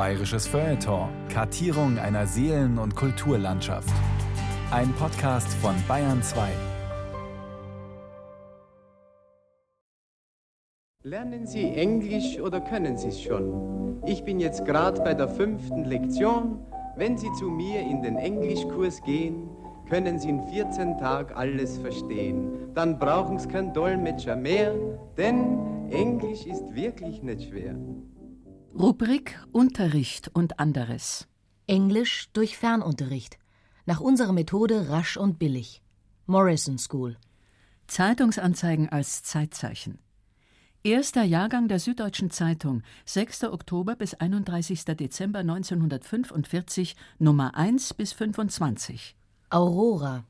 Bayerisches Feuilleton. Kartierung einer Seelen- und Kulturlandschaft. Ein Podcast von Bayern 2. Lernen Sie Englisch oder können Sie es schon? Ich bin jetzt gerade bei der fünften Lektion. Wenn Sie zu mir in den Englischkurs gehen, können Sie in 14 Tagen alles verstehen. Dann brauchen Sie keinen Dolmetscher mehr, denn Englisch ist wirklich nicht schwer. Rubrik Unterricht und anderes. Englisch durch Fernunterricht. Nach unserer Methode rasch und billig. Morrison School. Zeitungsanzeigen als Zeitzeichen. Erster Jahrgang der Süddeutschen Zeitung, 6. Oktober bis 31. Dezember 1945, Nummer 1 bis 25. Aurora.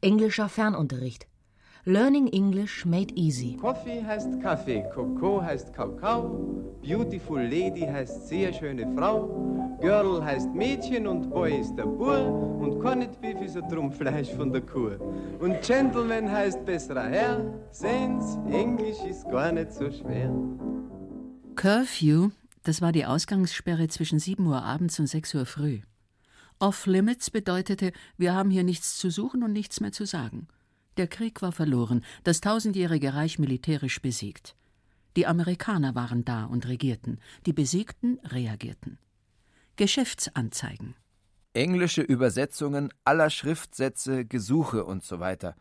Englischer Fernunterricht. Learning English made easy. Coffee heißt Kaffee, Coco heißt Kakao, Beautiful Lady heißt sehr schöne Frau, Girl heißt Mädchen und Boy ist der Bur und Corned Beef ist ein Trumpfleisch von der Kuh. Und Gentleman heißt besserer Herr, sehen's, Englisch ist gar nicht so schwer. Curfew, das war die Ausgangssperre zwischen 7 Uhr abends und 6 Uhr früh. Off-Limits bedeutete, wir haben hier nichts zu suchen und nichts mehr zu sagen. Der Krieg war verloren, das tausendjährige Reich militärisch besiegt. Die Amerikaner waren da und regierten, die Besiegten reagierten. Geschäftsanzeigen. Englische Übersetzungen aller Schriftsätze, Gesuche und so weiter.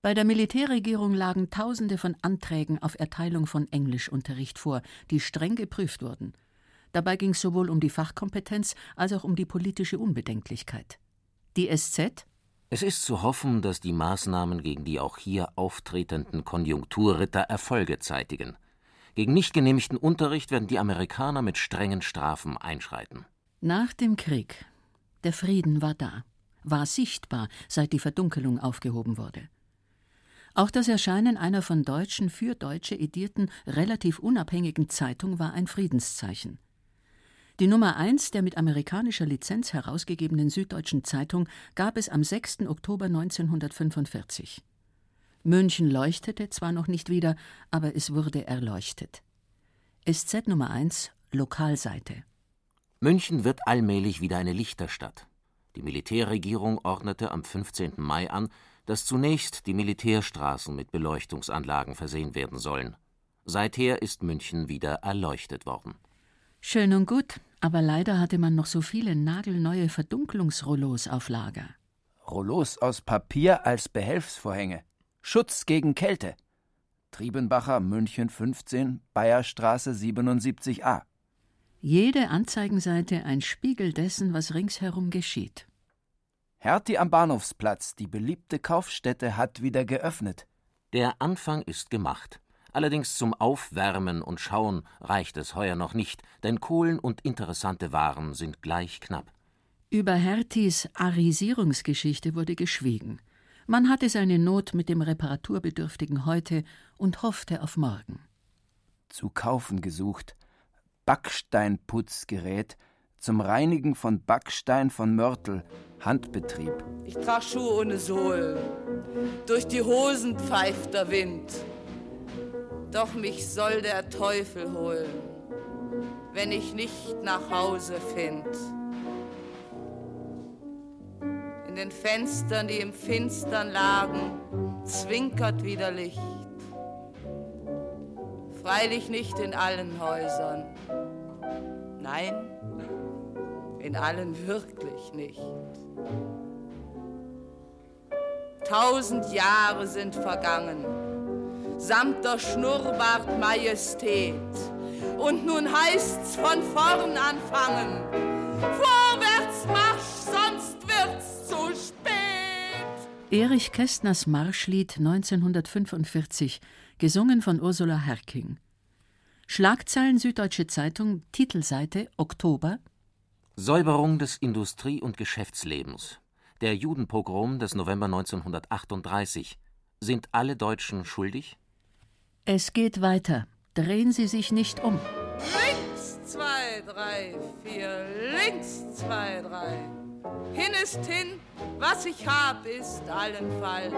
Bei der Militärregierung lagen Tausende von Anträgen auf Erteilung von Englischunterricht vor, die streng geprüft wurden. Dabei ging es sowohl um die Fachkompetenz als auch um die politische Unbedenklichkeit. Die SZ es ist zu hoffen, dass die Maßnahmen gegen die auch hier auftretenden Konjunkturritter Erfolge zeitigen. Gegen nicht genehmigten Unterricht werden die Amerikaner mit strengen Strafen einschreiten. Nach dem Krieg. Der Frieden war da, war sichtbar, seit die Verdunkelung aufgehoben wurde. Auch das Erscheinen einer von Deutschen für Deutsche edierten, relativ unabhängigen Zeitung war ein Friedenszeichen. Die Nummer 1 der mit amerikanischer Lizenz herausgegebenen Süddeutschen Zeitung gab es am 6. Oktober 1945. München leuchtete zwar noch nicht wieder, aber es wurde erleuchtet. SZ Nummer 1 Lokalseite München wird allmählich wieder eine Lichterstadt. Die Militärregierung ordnete am 15. Mai an, dass zunächst die Militärstraßen mit Beleuchtungsanlagen versehen werden sollen. Seither ist München wieder erleuchtet worden. Schön und gut, aber leider hatte man noch so viele nagelneue Verdunklungsrollos auf Lager. Rollos aus Papier als Behelfsvorhänge. Schutz gegen Kälte. Triebenbacher, München 15, Bayerstraße 77a. Jede Anzeigenseite ein Spiegel dessen, was ringsherum geschieht. Hertie am Bahnhofsplatz, die beliebte Kaufstätte, hat wieder geöffnet. Der Anfang ist gemacht. Allerdings zum Aufwärmen und Schauen reicht es heuer noch nicht, denn Kohlen und interessante Waren sind gleich knapp. Über Herties Arisierungsgeschichte wurde geschwiegen. Man hatte seine Not mit dem Reparaturbedürftigen heute und hoffte auf morgen. Zu kaufen gesucht. Backsteinputzgerät zum Reinigen von Backstein von Mörtel, Handbetrieb. Ich trag Schuhe ohne Sohlen. Durch die Hosen pfeift der Wind. Doch mich soll der Teufel holen, wenn ich nicht nach Hause find. In den Fenstern, die im Finstern lagen, zwinkert wieder Licht. Freilich nicht in allen Häusern. Nein, in allen wirklich nicht. Tausend Jahre sind vergangen samt der Schnurrbart Majestät. Und nun heißt's von vorn anfangen. Vorwärts Marsch, sonst wird's zu spät. Erich Kästners Marschlied 1945, gesungen von Ursula Herking. Schlagzeilen Süddeutsche Zeitung, Titelseite Oktober. Säuberung des Industrie- und Geschäftslebens. Der Judenpogrom des November 1938. Sind alle Deutschen schuldig? Es geht weiter. Drehen Sie sich nicht um. Links, zwei, drei, vier, links, zwei, drei. Hin ist hin, was ich hab, ist allenfalls.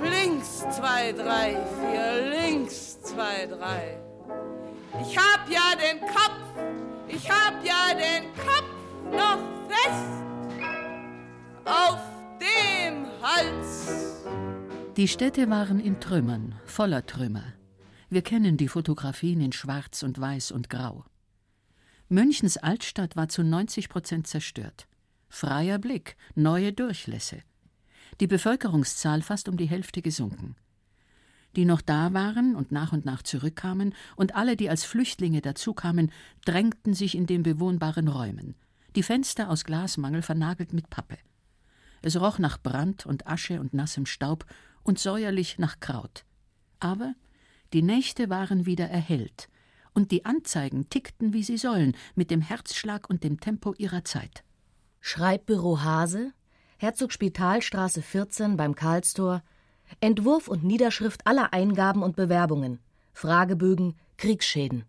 Links, zwei, drei, vier, links, zwei, drei. Ich hab ja den Kopf, ich hab ja den Kopf noch fest auf dem Hals. Die Städte waren in Trümmern, voller Trümmer. Wir kennen die Fotografien in Schwarz und Weiß und Grau. Münchens Altstadt war zu 90 Prozent zerstört. Freier Blick, neue Durchlässe. Die Bevölkerungszahl fast um die Hälfte gesunken. Die noch da waren und nach und nach zurückkamen, und alle, die als Flüchtlinge dazukamen, drängten sich in den bewohnbaren Räumen. Die Fenster aus Glasmangel vernagelt mit Pappe. Es roch nach Brand und Asche und nassem Staub und säuerlich nach Kraut. Aber die Nächte waren wieder erhellt, und die Anzeigen tickten, wie sie sollen, mit dem Herzschlag und dem Tempo ihrer Zeit. Schreibbüro Hase, Herzogspitalstraße 14 beim Karlstor, Entwurf und Niederschrift aller Eingaben und Bewerbungen, Fragebögen, Kriegsschäden.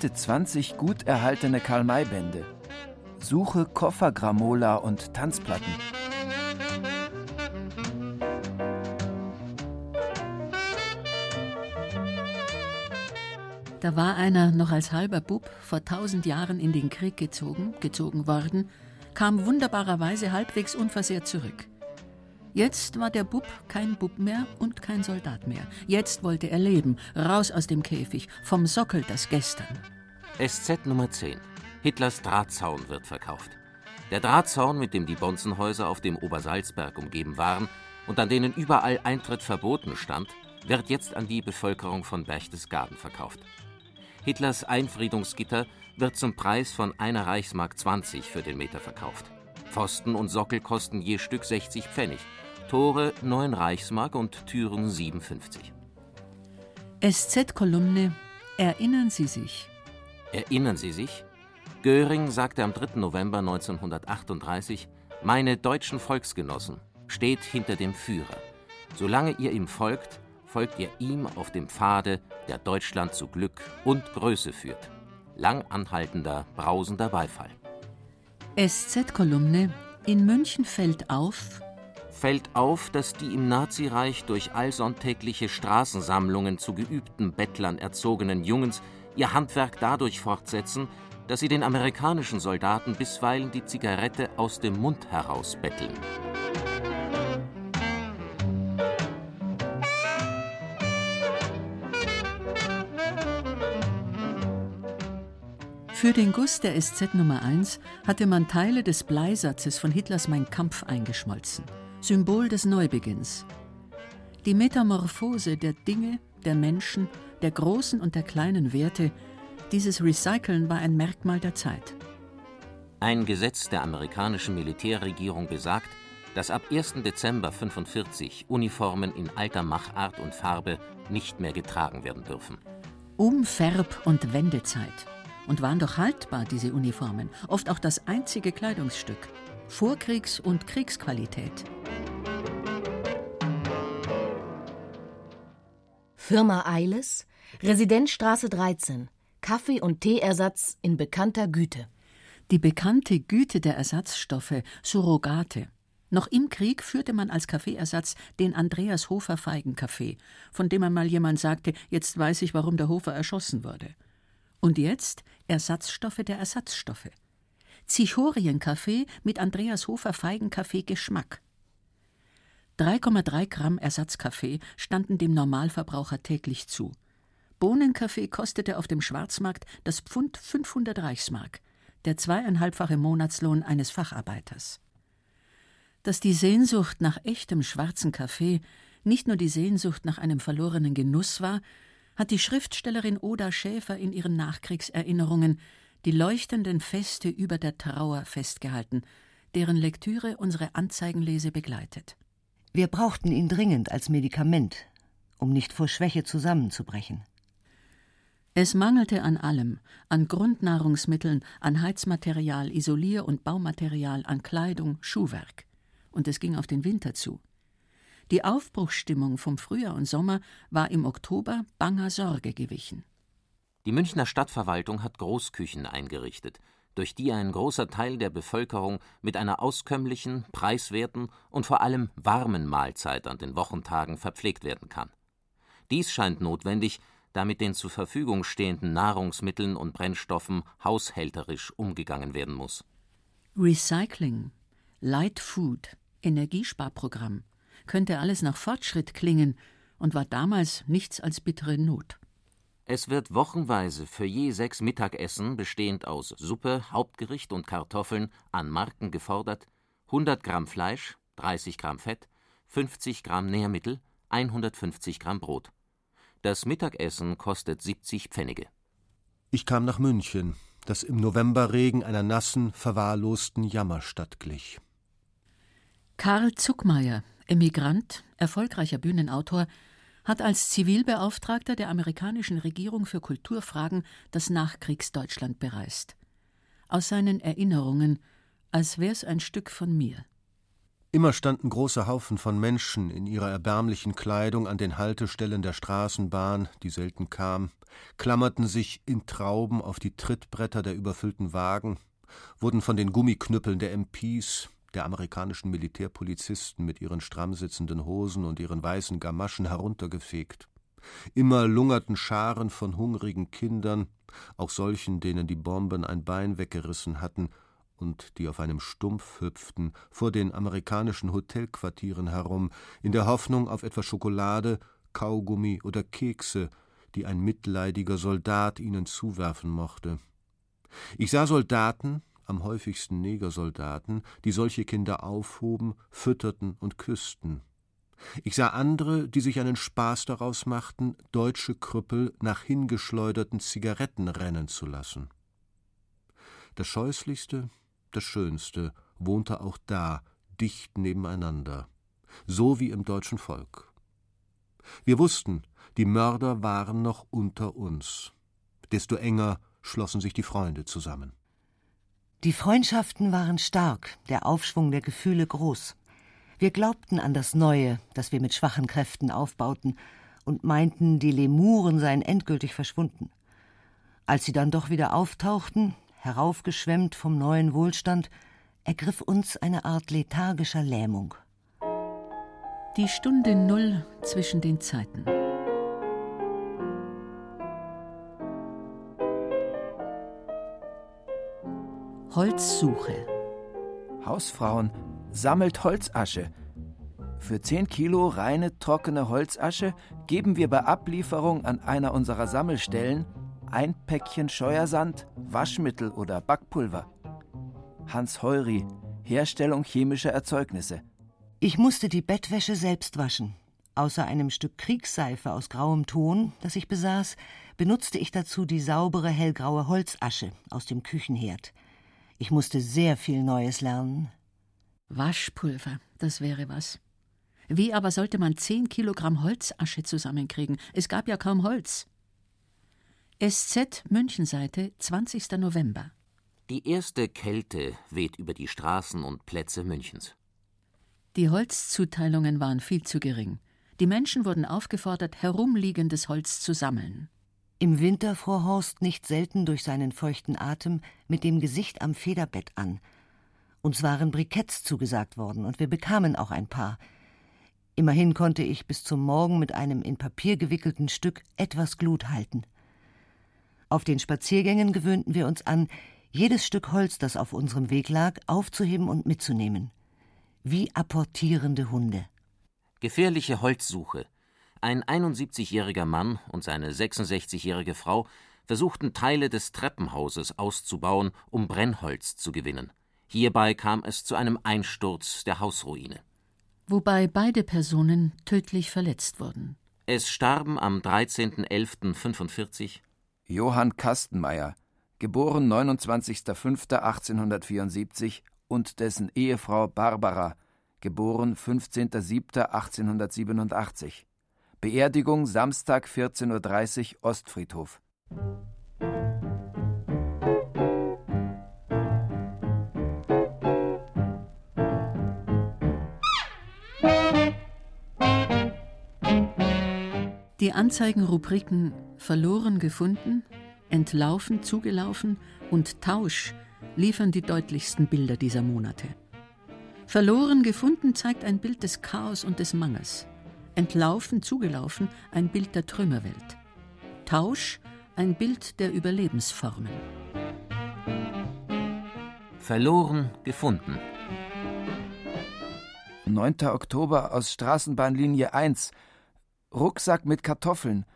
Biete 20 gut erhaltene Karl-May-Bände. Suche Koffergramola und Tanzplatten. Da war einer noch als halber Bub vor tausend Jahren in den Krieg gezogen, gezogen worden, kam wunderbarerweise halbwegs unversehrt zurück. Jetzt war der Bub kein Bub mehr und kein Soldat mehr. Jetzt wollte er leben, raus aus dem Käfig, vom Sockel das Gestern. SZ Nummer 10. Hitlers Drahtzaun wird verkauft. Der Drahtzaun, mit dem die Bonzenhäuser auf dem Obersalzberg umgeben waren und an denen überall Eintritt verboten stand, wird jetzt an die Bevölkerung von Berchtesgaden verkauft. Hitlers Einfriedungsgitter wird zum Preis von einer Reichsmark 20 für den Meter verkauft. Pfosten und Sockel kosten je Stück 60 Pfennig. Tore 9 Reichsmark und Türen 57. SZ-Kolumne Erinnern Sie sich? Erinnern Sie sich? Göring sagte am 3. November 1938: Meine deutschen Volksgenossen, steht hinter dem Führer. Solange ihr ihm folgt, folgt ihr ihm auf dem Pfade, der Deutschland zu Glück und Größe führt. Lang anhaltender, brausender Beifall. SZ-Kolumne In München fällt auf, fällt auf, dass die im Nazireich durch allsonntägliche Straßensammlungen zu geübten Bettlern erzogenen Jungens ihr Handwerk dadurch fortsetzen, dass sie den amerikanischen Soldaten bisweilen die Zigarette aus dem Mund herausbetteln. Für den Guss der SZ Nummer 1 hatte man Teile des Bleisatzes von Hitlers Mein Kampf eingeschmolzen. Symbol des Neubeginns. Die Metamorphose der Dinge, der Menschen, der großen und der kleinen Werte, dieses Recyceln war ein Merkmal der Zeit. Ein Gesetz der amerikanischen Militärregierung besagt, dass ab 1. Dezember 1945 Uniformen in alter Machart und Farbe nicht mehr getragen werden dürfen. Um Färb- und Wendezeit. Und waren doch haltbar, diese Uniformen, oft auch das einzige Kleidungsstück. Vorkriegs- und Kriegsqualität. Firma Eiles, Residenzstraße 13, Kaffee- und Teeersatz in bekannter Güte. Die bekannte Güte der Ersatzstoffe, Surrogate. Noch im Krieg führte man als Kaffeeersatz den Andreas Hofer Feigenkaffee, von dem einmal jemand sagte, jetzt weiß ich, warum der Hofer erschossen wurde. Und jetzt Ersatzstoffe der Ersatzstoffe. Zichorienkaffee mit Andreas Hofer Feigenkaffee Geschmack. 3,3 Gramm Ersatzkaffee standen dem Normalverbraucher täglich zu. Bohnenkaffee kostete auf dem Schwarzmarkt das Pfund 500 Reichsmark, der zweieinhalbfache Monatslohn eines Facharbeiters. Dass die Sehnsucht nach echtem schwarzen Kaffee nicht nur die Sehnsucht nach einem verlorenen Genuss war, hat die Schriftstellerin Oda Schäfer in ihren Nachkriegserinnerungen die leuchtenden Feste über der Trauer festgehalten, deren Lektüre unsere Anzeigenlese begleitet. Wir brauchten ihn dringend als Medikament, um nicht vor Schwäche zusammenzubrechen. Es mangelte an allem, an Grundnahrungsmitteln, an Heizmaterial, Isolier- und Baumaterial, an Kleidung, Schuhwerk. Und es ging auf den Winter zu. Die Aufbruchsstimmung vom Frühjahr und Sommer war im Oktober banger Sorge gewichen. Die Münchner Stadtverwaltung hat Großküchen eingerichtet, durch die ein großer Teil der Bevölkerung mit einer auskömmlichen, preiswerten und vor allem warmen Mahlzeit an den Wochentagen verpflegt werden kann. Dies scheint notwendig, da mit den zur Verfügung stehenden Nahrungsmitteln und Brennstoffen haushälterisch umgegangen werden muss. Recycling, Light Food, Energiesparprogramm könnte alles nach Fortschritt klingen und war damals nichts als bittere Not. Es wird wochenweise für je sechs Mittagessen, bestehend aus Suppe, Hauptgericht und Kartoffeln, an Marken gefordert: 100 Gramm Fleisch, 30 Gramm Fett, 50 Gramm Nährmittel, 150 Gramm Brot. Das Mittagessen kostet 70 Pfennige. Ich kam nach München, das im Novemberregen einer nassen, verwahrlosten Jammerstadt glich. Karl Zuckmeier, Emigrant, erfolgreicher Bühnenautor, hat als Zivilbeauftragter der amerikanischen Regierung für Kulturfragen das Nachkriegsdeutschland bereist. Aus seinen Erinnerungen, als wär's ein Stück von mir. Immer standen große Haufen von Menschen in ihrer erbärmlichen Kleidung an den Haltestellen der Straßenbahn, die selten kam, klammerten sich in Trauben auf die Trittbretter der überfüllten Wagen, wurden von den Gummiknüppeln der MPs, der amerikanischen Militärpolizisten mit ihren stramm sitzenden Hosen und ihren weißen Gamaschen heruntergefegt. Immer lungerten Scharen von hungrigen Kindern, auch solchen, denen die Bomben ein Bein weggerissen hatten, und die auf einem Stumpf hüpften, vor den amerikanischen Hotelquartieren herum, in der Hoffnung auf etwa Schokolade, Kaugummi oder Kekse, die ein mitleidiger Soldat ihnen zuwerfen mochte. Ich sah Soldaten, am häufigsten Negersoldaten, die solche Kinder aufhoben, fütterten und küssten. Ich sah andere, die sich einen Spaß daraus machten, deutsche Krüppel nach hingeschleuderten Zigaretten rennen zu lassen. Das Scheußlichste, das Schönste wohnte auch da, dicht nebeneinander, so wie im deutschen Volk. Wir wussten, die Mörder waren noch unter uns. Desto enger schlossen sich die Freunde zusammen. Die Freundschaften waren stark, der Aufschwung der Gefühle groß. Wir glaubten an das Neue, das wir mit schwachen Kräften aufbauten, und meinten, die Lemuren seien endgültig verschwunden. Als sie dann doch wieder auftauchten, heraufgeschwemmt vom neuen Wohlstand, ergriff uns eine Art lethargischer Lähmung. Die Stunde Null zwischen den Zeiten. Holzsuche. Hausfrauen sammelt Holzasche. Für 10 Kilo reine, trockene Holzasche geben wir bei Ablieferung an einer unserer Sammelstellen ein Päckchen Scheuersand, Waschmittel oder Backpulver. Hans Heuri, Herstellung chemischer Erzeugnisse. Ich musste die Bettwäsche selbst waschen. Außer einem Stück Kriegsseife aus grauem Ton, das ich besaß, benutzte ich dazu die saubere hellgraue Holzasche aus dem Küchenherd. Ich musste sehr viel Neues lernen. Waschpulver, das wäre was. Wie aber sollte man zehn Kilogramm Holzasche zusammenkriegen? Es gab ja kaum Holz. SZ Münchenseite, 20. November. Die erste Kälte weht über die Straßen und Plätze Münchens. Die Holzzuteilungen waren viel zu gering. Die Menschen wurden aufgefordert, herumliegendes Holz zu sammeln. Im Winter fror Horst nicht selten durch seinen feuchten Atem mit dem Gesicht am Federbett an. Uns waren Briketts zugesagt worden und wir bekamen auch ein paar. Immerhin konnte ich bis zum Morgen mit einem in Papier gewickelten Stück etwas Glut halten. Auf den Spaziergängen gewöhnten wir uns an, jedes Stück Holz, das auf unserem Weg lag, aufzuheben und mitzunehmen. Wie apportierende Hunde. Gefährliche Holzsuche. Ein 71-jähriger Mann und seine 66-jährige Frau versuchten Teile des Treppenhauses auszubauen, um Brennholz zu gewinnen. Hierbei kam es zu einem Einsturz der Hausruine. Wobei beide Personen tödlich verletzt wurden. Es starben am 13.11.45 Johann Kastenmeier, geboren 29.05.1874, und dessen Ehefrau Barbara, geboren 15.07.1887. Beerdigung Samstag 14.30 Uhr Ostfriedhof. Die Anzeigenrubriken Verloren gefunden, Entlaufen zugelaufen und Tausch liefern die deutlichsten Bilder dieser Monate. Verloren gefunden zeigt ein Bild des Chaos und des Mangels. Entlaufen zugelaufen ein Bild der Trümmerwelt. Tausch ein Bild der Überlebensformen. Verloren gefunden. 9. Oktober aus Straßenbahnlinie 1 Rucksack mit Kartoffeln.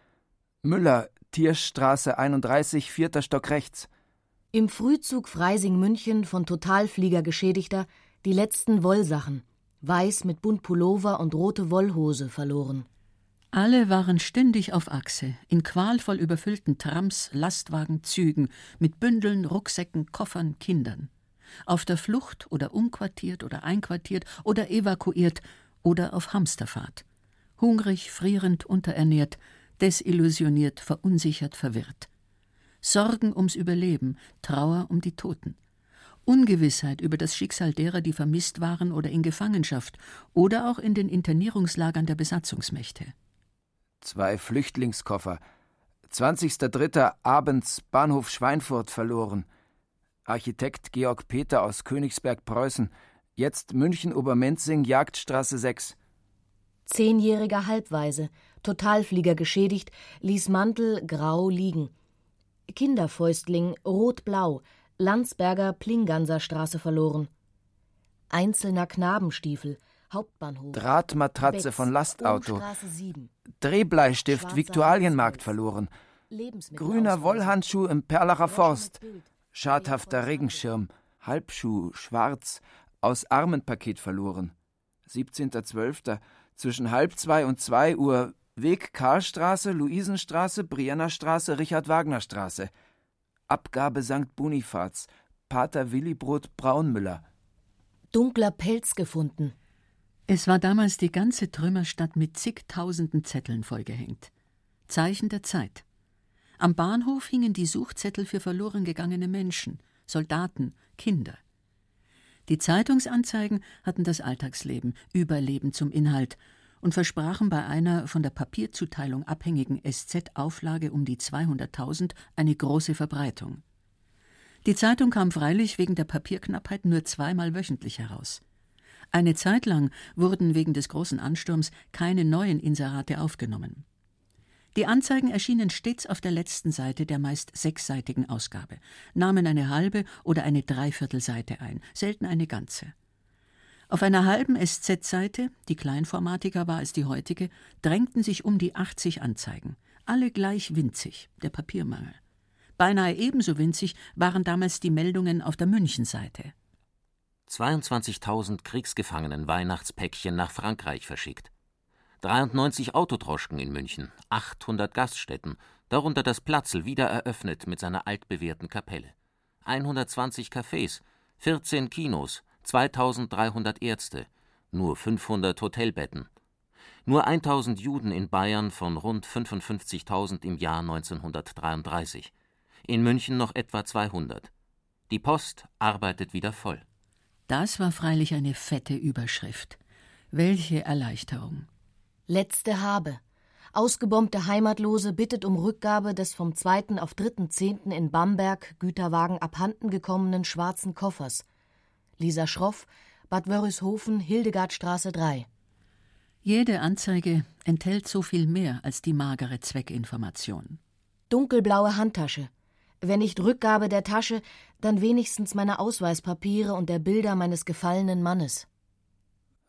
Müller, Tierstraße 31, vierter Stock rechts. Im Frühzug Freising-München von Totalflieger Geschädigter die letzten Wollsachen. Weiß mit bunt Pullover und rote Wollhose verloren. Alle waren ständig auf Achse, in qualvoll überfüllten Trams, Lastwagen, Zügen, mit Bündeln, Rucksäcken, Koffern, Kindern. Auf der Flucht oder umquartiert oder einquartiert oder evakuiert oder auf Hamsterfahrt hungrig, frierend, unterernährt, desillusioniert, verunsichert, verwirrt. Sorgen ums Überleben, Trauer um die Toten. Ungewissheit über das Schicksal derer, die vermisst waren oder in Gefangenschaft oder auch in den Internierungslagern der Besatzungsmächte. Zwei Flüchtlingskoffer. 20.03. abends Bahnhof Schweinfurt verloren. Architekt Georg Peter aus Königsberg, Preußen. Jetzt München Obermenzing, Jagdstraße 6. Zehnjähriger Halbweise, Totalflieger geschädigt, ließ Mantel grau liegen. Kinderfäustling rot-blau, Landsberger Plinganserstraße verloren. Einzelner Knabenstiefel, Hauptbahnhof. Drahtmatratze Becks, von Lastauto. Drehbleistift, Viktualienmarkt verloren. Grüner Wollhandschuh im Perlacher Forst. Schadhafter Regenschirm. Halbschuh, schwarz, aus Armenpaket verloren. 17.12 zwischen halb zwei und zwei Uhr Weg Karlstraße, Luisenstraße, Briennerstraße, Richard-Wagner-Straße. Abgabe St. Bonifaz, Pater Willibrod Braunmüller. Dunkler Pelz gefunden. Es war damals die ganze Trümmerstadt mit zigtausenden Zetteln vollgehängt. Zeichen der Zeit. Am Bahnhof hingen die Suchzettel für verloren gegangene Menschen, Soldaten, Kinder. Die Zeitungsanzeigen hatten das Alltagsleben, Überleben zum Inhalt und versprachen bei einer von der Papierzuteilung abhängigen SZ-Auflage um die 200.000 eine große Verbreitung. Die Zeitung kam freilich wegen der Papierknappheit nur zweimal wöchentlich heraus. Eine Zeit lang wurden wegen des großen Ansturms keine neuen Inserate aufgenommen. Die Anzeigen erschienen stets auf der letzten Seite der meist sechsseitigen Ausgabe, nahmen eine halbe oder eine Dreiviertelseite ein, selten eine ganze. Auf einer halben SZ-Seite, die kleinformatiger war als die heutige, drängten sich um die 80 Anzeigen, alle gleich winzig, der Papiermangel. Beinahe ebenso winzig waren damals die Meldungen auf der Münchenseite. 22.000 Kriegsgefangenen Weihnachtspäckchen nach Frankreich verschickt. 93 Autodroschken in München, 800 Gaststätten, darunter das Platzl wieder eröffnet mit seiner altbewährten Kapelle. 120 Cafés, 14 Kinos, 2300 Ärzte, nur 500 Hotelbetten. Nur 1000 Juden in Bayern von rund 55.000 im Jahr 1933. In München noch etwa 200. Die Post arbeitet wieder voll. Das war freilich eine fette Überschrift. Welche Erleichterung. Letzte Habe. Ausgebombte Heimatlose bittet um Rückgabe des vom 2. auf 3.10. in Bamberg Güterwagen abhanden gekommenen schwarzen Koffers. Lisa Schroff, Bad Wörishofen, Hildegardstraße 3. Jede Anzeige enthält so viel mehr als die magere Zweckinformation. Dunkelblaue Handtasche. Wenn nicht Rückgabe der Tasche, dann wenigstens meine Ausweispapiere und der Bilder meines gefallenen Mannes.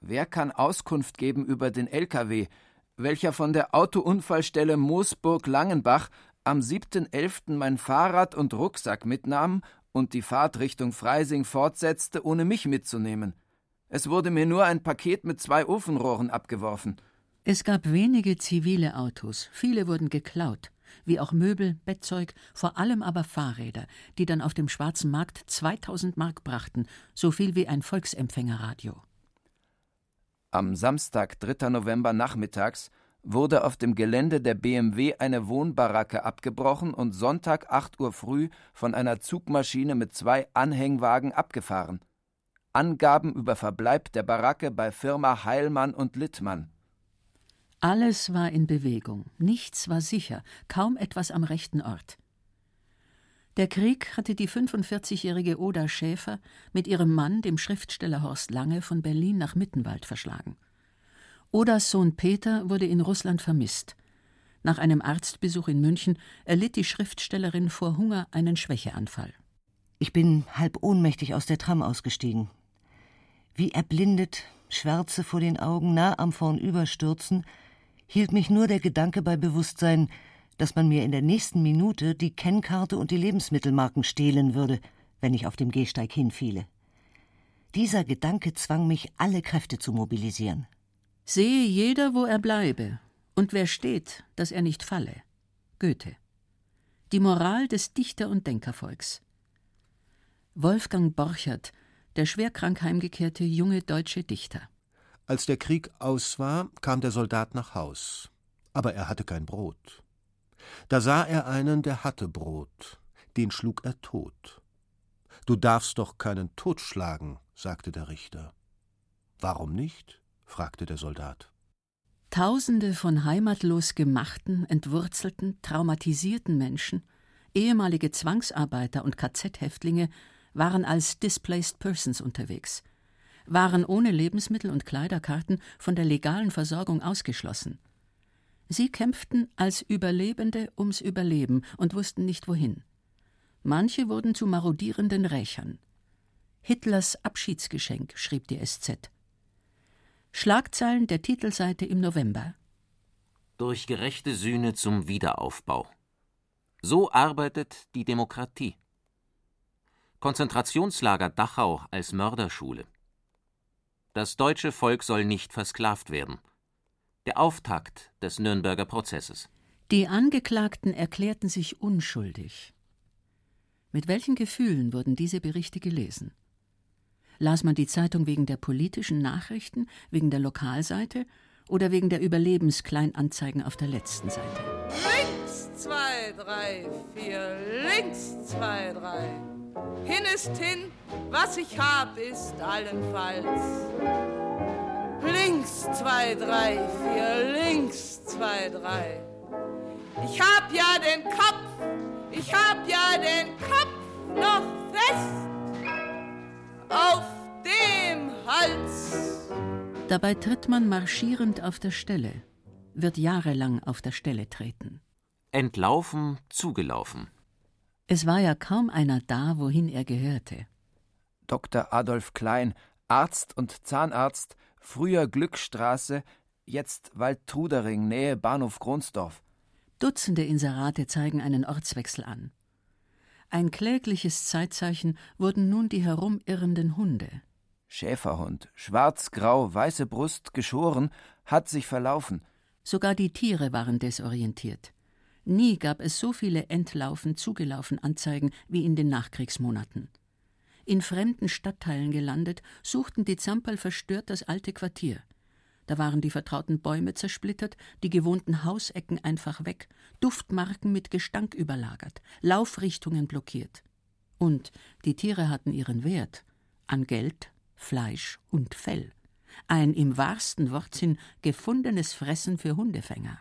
Wer kann Auskunft geben über den LKW, welcher von der Autounfallstelle Moosburg-Langenbach am 7.11. mein Fahrrad und Rucksack mitnahm und die Fahrt Richtung Freising fortsetzte, ohne mich mitzunehmen? Es wurde mir nur ein Paket mit zwei Ofenrohren abgeworfen. Es gab wenige zivile Autos, viele wurden geklaut, wie auch Möbel, Bettzeug, vor allem aber Fahrräder, die dann auf dem schwarzen Markt 2000 Mark brachten, so viel wie ein Volksempfängerradio. Am Samstag, 3. November nachmittags, wurde auf dem Gelände der BMW eine Wohnbaracke abgebrochen und Sonntag 8 Uhr früh von einer Zugmaschine mit zwei Anhängwagen abgefahren. Angaben über Verbleib der Baracke bei Firma Heilmann und Littmann. Alles war in Bewegung, nichts war sicher, kaum etwas am rechten Ort. Der Krieg hatte die 45-jährige Oda Schäfer mit ihrem Mann, dem Schriftsteller Horst Lange, von Berlin nach Mittenwald verschlagen. Odas Sohn Peter wurde in Russland vermisst. Nach einem Arztbesuch in München erlitt die Schriftstellerin vor Hunger einen Schwächeanfall. Ich bin halb ohnmächtig aus der Tram ausgestiegen. Wie erblindet, Schwärze vor den Augen, nah am Vornüberstürzen, hielt mich nur der Gedanke bei Bewusstsein, dass man mir in der nächsten Minute die Kennkarte und die Lebensmittelmarken stehlen würde, wenn ich auf dem Gehsteig hinfiele. Dieser Gedanke zwang mich, alle Kräfte zu mobilisieren. Sehe jeder, wo er bleibe, und wer steht, dass er nicht falle. Goethe. Die Moral des Dichter- und Denkervolks. Wolfgang Borchert, der schwerkrank heimgekehrte junge deutsche Dichter. Als der Krieg aus war, kam der Soldat nach Haus. Aber er hatte kein Brot. Da sah er einen, der hatte Brot. Den schlug er tot. Du darfst doch keinen totschlagen, sagte der Richter. Warum nicht? Fragte der Soldat. Tausende von heimatlos gemachten, entwurzelten, traumatisierten Menschen, ehemalige Zwangsarbeiter und KZ-Häftlinge waren als Displaced Persons unterwegs, waren ohne Lebensmittel und Kleiderkarten von der legalen Versorgung ausgeschlossen. Sie kämpften als Überlebende ums Überleben und wussten nicht wohin. Manche wurden zu marodierenden Rächern. Hitlers Abschiedsgeschenk, schrieb die SZ. Schlagzeilen der Titelseite im November. Durch gerechte Sühne zum Wiederaufbau. So arbeitet die Demokratie. Konzentrationslager Dachau als Mörderschule. Das deutsche Volk soll nicht versklavt werden. Der Auftakt des Nürnberger Prozesses. Die Angeklagten erklärten sich unschuldig. Mit welchen Gefühlen wurden diese Berichte gelesen? Las man die Zeitung wegen der politischen Nachrichten, wegen der Lokalseite oder wegen der Überlebenskleinanzeigen auf der letzten Seite? Links zwei, drei, vier, links zwei, drei. Hin ist hin, was ich hab, ist allenfalls. Links zwei, drei, vier, links zwei, drei. Ich hab ja den Kopf, ich hab ja den Kopf noch fest auf dem Hals. Dabei tritt man marschierend auf der Stelle, wird jahrelang auf der Stelle treten. Entlaufen, zugelaufen. Es war ja kaum einer da, wohin er gehörte. Dr. Adolf Klein, Arzt und Zahnarzt, früher Glückstraße, jetzt Waldtrudering, Nähe Bahnhof Kronsdorf. Dutzende Inserate zeigen einen Ortswechsel an. Ein klägliches Zeitzeichen wurden nun die herumirrenden Hunde. Schäferhund, schwarz-grau, weiße Brust, geschoren, hat sich verlaufen. Sogar die Tiere waren desorientiert. Nie gab es so viele Entlaufen, Zugelaufen Anzeigen wie in den Nachkriegsmonaten. In fremden Stadtteilen gelandet, suchten die Zamperl verstört das alte Quartier. Da waren die vertrauten Bäume zersplittert, die gewohnten Hausecken einfach weg, Duftmarken mit Gestank überlagert, Laufrichtungen blockiert. Und die Tiere hatten ihren Wert an Geld, Fleisch und Fell. Ein im wahrsten Wortsinn gefundenes Fressen für Hundefänger.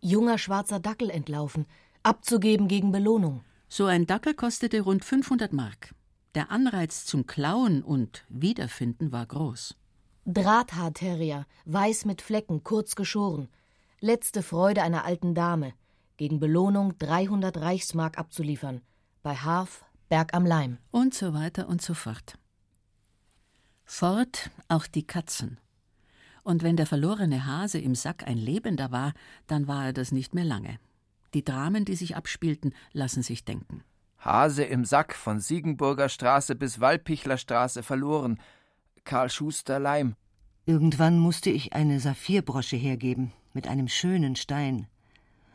Junger schwarzer Dackel entlaufen, abzugeben gegen Belohnung. So ein Dackel kostete rund 500 Mark. Der Anreiz zum Klauen und Wiederfinden war groß. Drahthaarterrier, weiß mit Flecken, kurz geschoren. Letzte Freude einer alten Dame. Gegen Belohnung 300 Reichsmark abzuliefern. Bei Harf, Berg am Leim. Und so weiter und so fort. Fort auch die Katzen. Und wenn der verlorene Hase im Sack ein Lebender war, dann war er das nicht mehr lange. Die Dramen, die sich abspielten, lassen sich denken. Hase im Sack von Siegenburger Straße bis Walpichler Straße verloren, Karl Schuster Leim. Irgendwann musste ich eine Saphirbrosche hergeben, mit einem schönen Stein,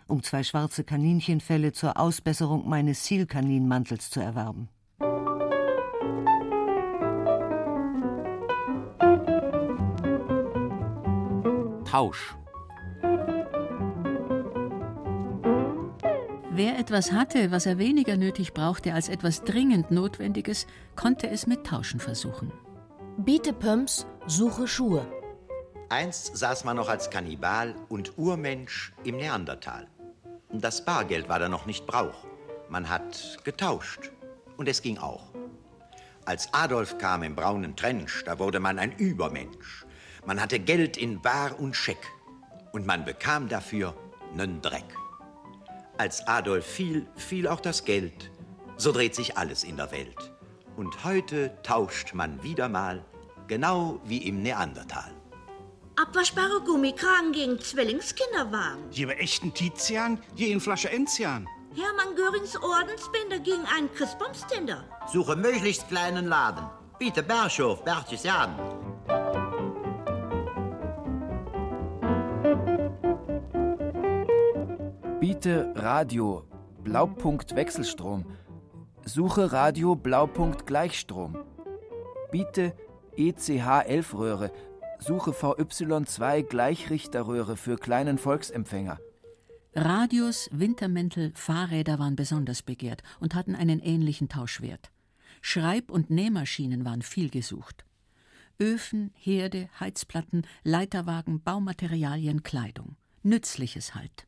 um zwei schwarze Kaninchenfelle zur Ausbesserung meines Zielkaninmantels zu erwerben. Tausch. Wer etwas hatte, was er weniger nötig brauchte als etwas dringend Notwendiges, konnte es mit Tauschen versuchen. Biete Pöms, suche Schuhe. Einst saß man noch als Kannibal und Urmensch im Neandertal. Das Bargeld war da noch nicht Brauch. Man hat getauscht. Und es ging auch. Als Adolf kam im braunen Trench, da wurde man ein Übermensch. Man hatte Geld in Bar und Scheck. Und man bekam dafür nen Dreck. Als Adolf fiel, fiel auch das Geld. So dreht sich alles in der Welt. Und heute tauscht man wieder mal, genau wie im Neandertal. Abwaschbare Gummikragen gegen Zwillingskinderwagen. Je bei echten Tizian, je in Flasche Enzian. Hermann Görings Ordensbinder gegen einen Christbaumstinder. Suche möglichst kleinen Laden. Biete Bergschof, Berchtesgaden. Biete Radio Blaupunkt Wechselstrom. Suche Radio Blaupunkt Gleichstrom. Biete ECH11-Röhre. Suche VY2 Gleichrichterröhre für kleinen Volksempfänger. Radios, Wintermäntel, Fahrräder waren besonders begehrt und hatten einen ähnlichen Tauschwert. Schreib- und Nähmaschinen waren viel gesucht. Öfen, Herde, Heizplatten, Leiterwagen, Baumaterialien, Kleidung. Nützliches halt.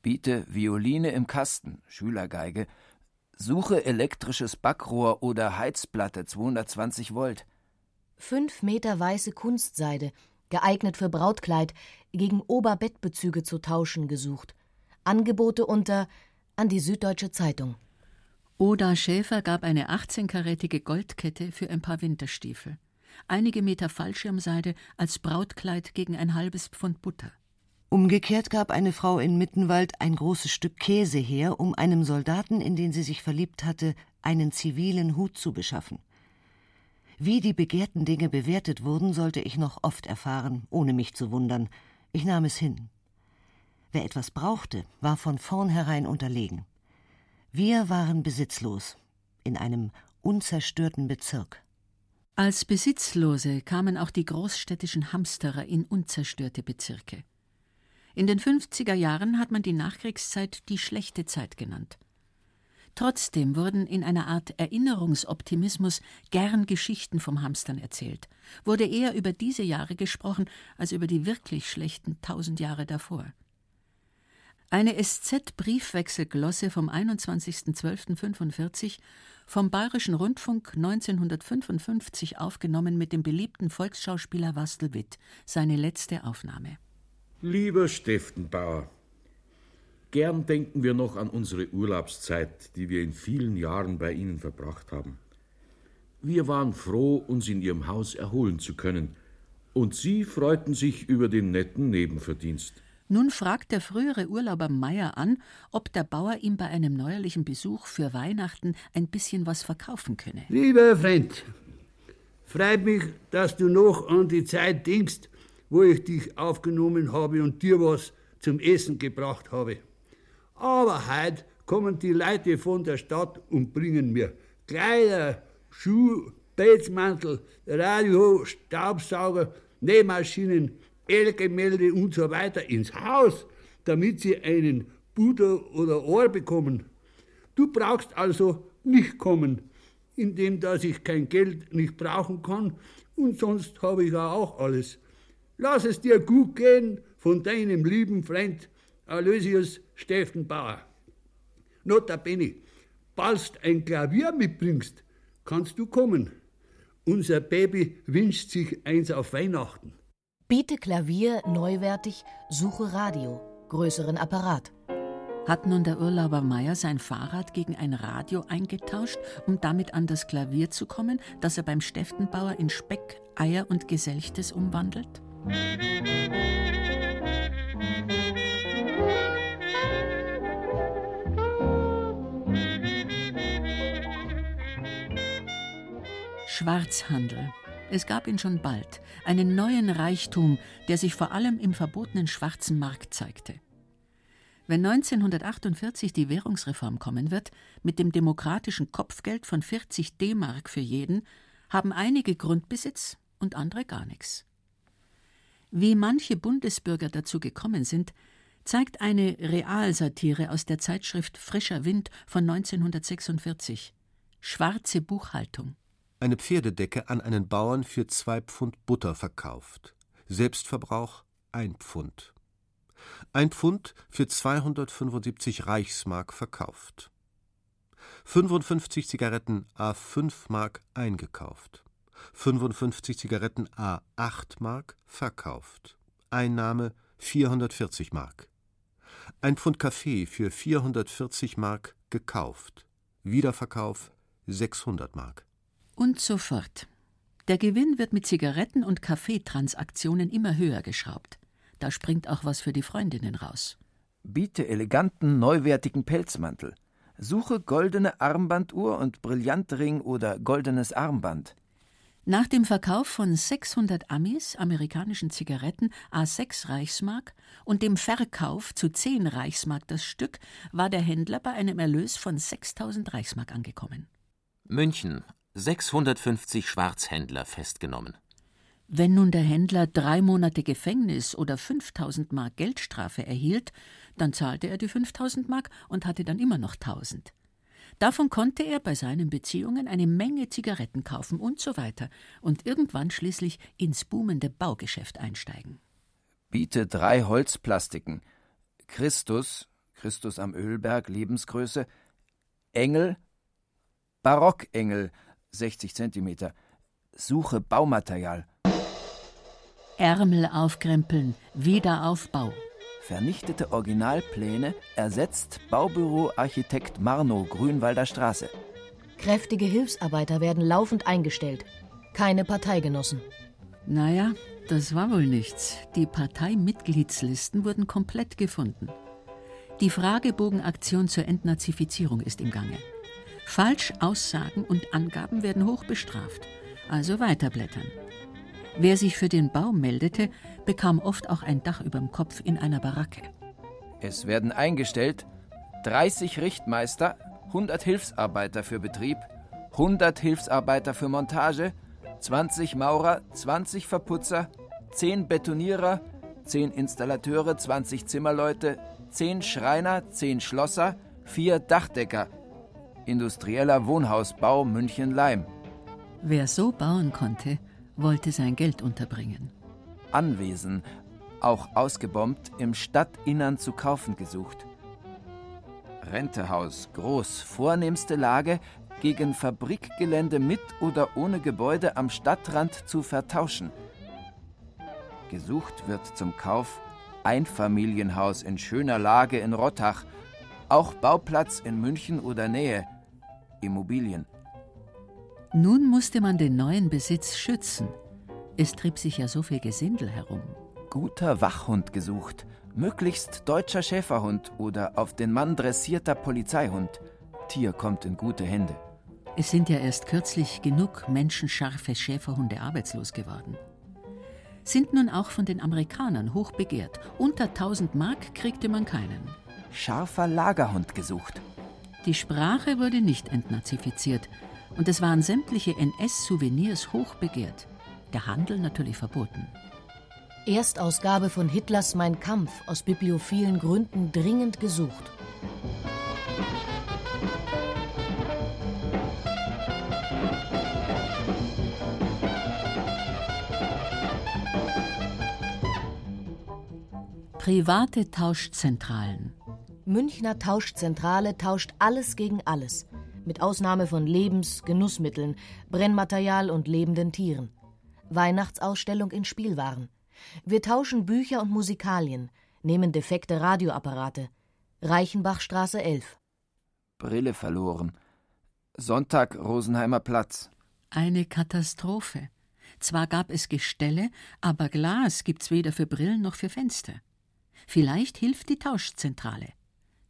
Biete Violine im Kasten, Schülergeige. Suche elektrisches Backrohr oder Heizplatte 220 Volt. Fünf Meter weiße Kunstseide, geeignet für Brautkleid, gegen Oberbettbezüge zu tauschen gesucht. Angebote unter an die Süddeutsche Zeitung. Oda Schäfer gab eine 18-karätige Goldkette für ein paar Winterstiefel. Einige Meter Fallschirmseide als Brautkleid gegen ein halbes Pfund Butter. Umgekehrt gab eine Frau in Mittenwald ein großes Stück Käse her, um einem Soldaten, in den sie sich verliebt hatte, einen zivilen Hut zu beschaffen. Wie die begehrten Dinge bewertet wurden, sollte ich noch oft erfahren, ohne mich zu wundern. Ich nahm es hin. Wer etwas brauchte, war von vornherein unterlegen. Wir waren besitzlos, in einem unzerstörten Bezirk. Als Besitzlose kamen auch die großstädtischen Hamsterer in unzerstörte Bezirke. In den 50er Jahren hat man die Nachkriegszeit die schlechte Zeit genannt. Trotzdem wurden in einer Art Erinnerungsoptimismus gern Geschichten vom Hamstern erzählt, wurde eher über diese Jahre gesprochen als über die wirklich schlechten tausend Jahre davor. Eine SZ-Briefwechselglosse vom 21.12.45 vom Bayerischen Rundfunk 1955 aufgenommen mit dem beliebten Volksschauspieler Wastel Witt, seine letzte Aufnahme. Lieber Steffenbauer, gern denken wir noch an unsere Urlaubszeit, die wir in vielen Jahren bei Ihnen verbracht haben. Wir waren froh, uns in Ihrem Haus erholen zu können, und Sie freuten sich über den netten Nebenverdienst. Nun fragt der frühere Urlauber Meier an, ob der Bauer ihm bei einem neuerlichen Besuch für Weihnachten ein bisschen was verkaufen könne. Lieber Freund, freut mich, dass du noch an die Zeit denkst, wo ich dich aufgenommen habe und dir was zum Essen gebracht habe. Aber heute kommen die Leute von der Stadt und bringen mir Kleider, Schuhe, Pelzmantel, Radio, Staubsauger, Nähmaschinen, L-Gemälde und so weiter ins Haus, damit sie einen Buder oder Ohr bekommen. Du brauchst also nicht kommen, indem dass ich kein Geld nicht brauchen kann und sonst habe ich auch alles. Lass es dir gut gehen von deinem lieben Freund Aloysius Steffenbauer. Notabene, bald ein Klavier mitbringst, kannst du kommen. Unser Baby wünscht sich eins auf Weihnachten. Biete Klavier neuwertig, suche Radio, größeren Apparat. Hat nun der Urlauber Meier sein Fahrrad gegen ein Radio eingetauscht, um damit an das Klavier zu kommen, das er beim Steffenbauer in Speck, Eier und Geselchtes umwandelt? Schwarzhandel. Es gab ihn schon bald, einen neuen Reichtum, der sich vor allem im verbotenen schwarzen Markt zeigte. Wenn 1948 die Währungsreform kommen wird, mit dem demokratischen Kopfgeld von 40 D-Mark für jeden, haben einige Grundbesitz und andere gar nichts. Wie manche Bundesbürger dazu gekommen sind, zeigt eine Realsatire aus der Zeitschrift Frischer Wind von 1946. Schwarze Buchhaltung. Eine Pferdedecke an einen Bauern für zwei Pfund Butter verkauft. Selbstverbrauch ein Pfund. Ein Pfund für 275 Reichsmark verkauft. 55 Zigaretten A5 Mark eingekauft. 55 Zigaretten A8 Mark verkauft. Einnahme 440 Mark. Ein Pfund Kaffee für 440 Mark gekauft. Wiederverkauf 600 Mark. Und so fort. Der Gewinn wird mit Zigaretten- und Kaffeetransaktionen immer höher geschraubt. Da springt auch was für die Freundinnen raus. Biete eleganten, neuwertigen Pelzmantel. Suche goldene Armbanduhr und Brillantring oder goldenes Armband. Nach dem Verkauf von 600 Amis, amerikanischen Zigaretten, A6 Reichsmark und dem Verkauf zu 10 Reichsmark das Stück, war der Händler bei einem Erlös von 6000 Reichsmark angekommen. München, 650 Schwarzhändler festgenommen. Wenn nun der Händler drei Monate Gefängnis oder 5000 Mark Geldstrafe erhielt, dann zahlte er die 5000 Mark und hatte dann immer noch 1000. Davon konnte er bei seinen Beziehungen eine Menge Zigaretten kaufen und so weiter und irgendwann schließlich ins boomende Baugeschäft einsteigen. Biete drei Holzplastiken. Christus, Christus am Ölberg, Lebensgröße. Engel, Barockengel, 60 Zentimeter. Suche Baumaterial. Ärmel aufkrempeln, Wiederaufbau. Vernichtete Originalpläne ersetzt Baubüro Architekt Marno, Grünwalder Straße. Kräftige Hilfsarbeiter werden laufend eingestellt. Keine Parteigenossen. Naja, das war wohl nichts. Die Parteimitgliedslisten wurden komplett gefunden. Die Fragebogenaktion zur Entnazifizierung ist im Gange. Falschaussagen und Angaben werden hoch bestraft. Also weiterblättern. Wer sich für den Bau meldete, bekam oft auch ein Dach überm Kopf in einer Baracke. Es werden eingestellt 30 Richtmeister, 100 Hilfsarbeiter für Betrieb, 100 Hilfsarbeiter für Montage, 20 Maurer, 20 Verputzer, 10 Betonierer, 10 Installateure, 20 Zimmerleute, 10 Schreiner, 10 Schlosser, 4 Dachdecker. Industrieller Wohnhausbau München-Leim. Wer so bauen konnte, wollte sein Geld unterbringen. Anwesen, auch ausgebombt, im Stadtinnern zu kaufen gesucht. Rentehaus, groß, vornehmste Lage, gegen Fabrikgelände mit oder ohne Gebäude am Stadtrand zu vertauschen. Gesucht wird zum Kauf Einfamilienhaus in schöner Lage in Rottach, auch Bauplatz in München oder Nähe, Immobilien. Nun musste man den neuen Besitz schützen. Es trieb sich ja so viel Gesindel herum. Guter Wachhund gesucht, möglichst deutscher Schäferhund oder auf den Mann dressierter Polizeihund. Tier kommt in gute Hände. Es sind ja erst kürzlich genug menschenscharfe Schäferhunde arbeitslos geworden. Sind nun auch von den Amerikanern hoch begehrt. Unter 1000 Mark kriegte man keinen. Scharfer Lagerhund gesucht. Die Sprache wurde nicht entnazifiziert und es waren sämtliche NS-Souvenirs hoch begehrt. Der Handel natürlich verboten. Erstausgabe von Hitlers Mein Kampf aus bibliophilen Gründen dringend gesucht. Private Tauschzentralen. Münchner Tauschzentrale tauscht alles gegen alles, mit Ausnahme von Lebens-, Genussmitteln, Brennmaterial und lebenden Tieren. Weihnachtsausstellung in Spielwaren. Wir tauschen Bücher und Musikalien, nehmen defekte Radioapparate. Reichenbachstraße 11. Brille verloren. Sonntag Rosenheimer Platz. Eine Katastrophe. Zwar gab es Gestelle, aber Glas gibt's weder für Brillen noch für Fenster. Vielleicht hilft die Tauschzentrale.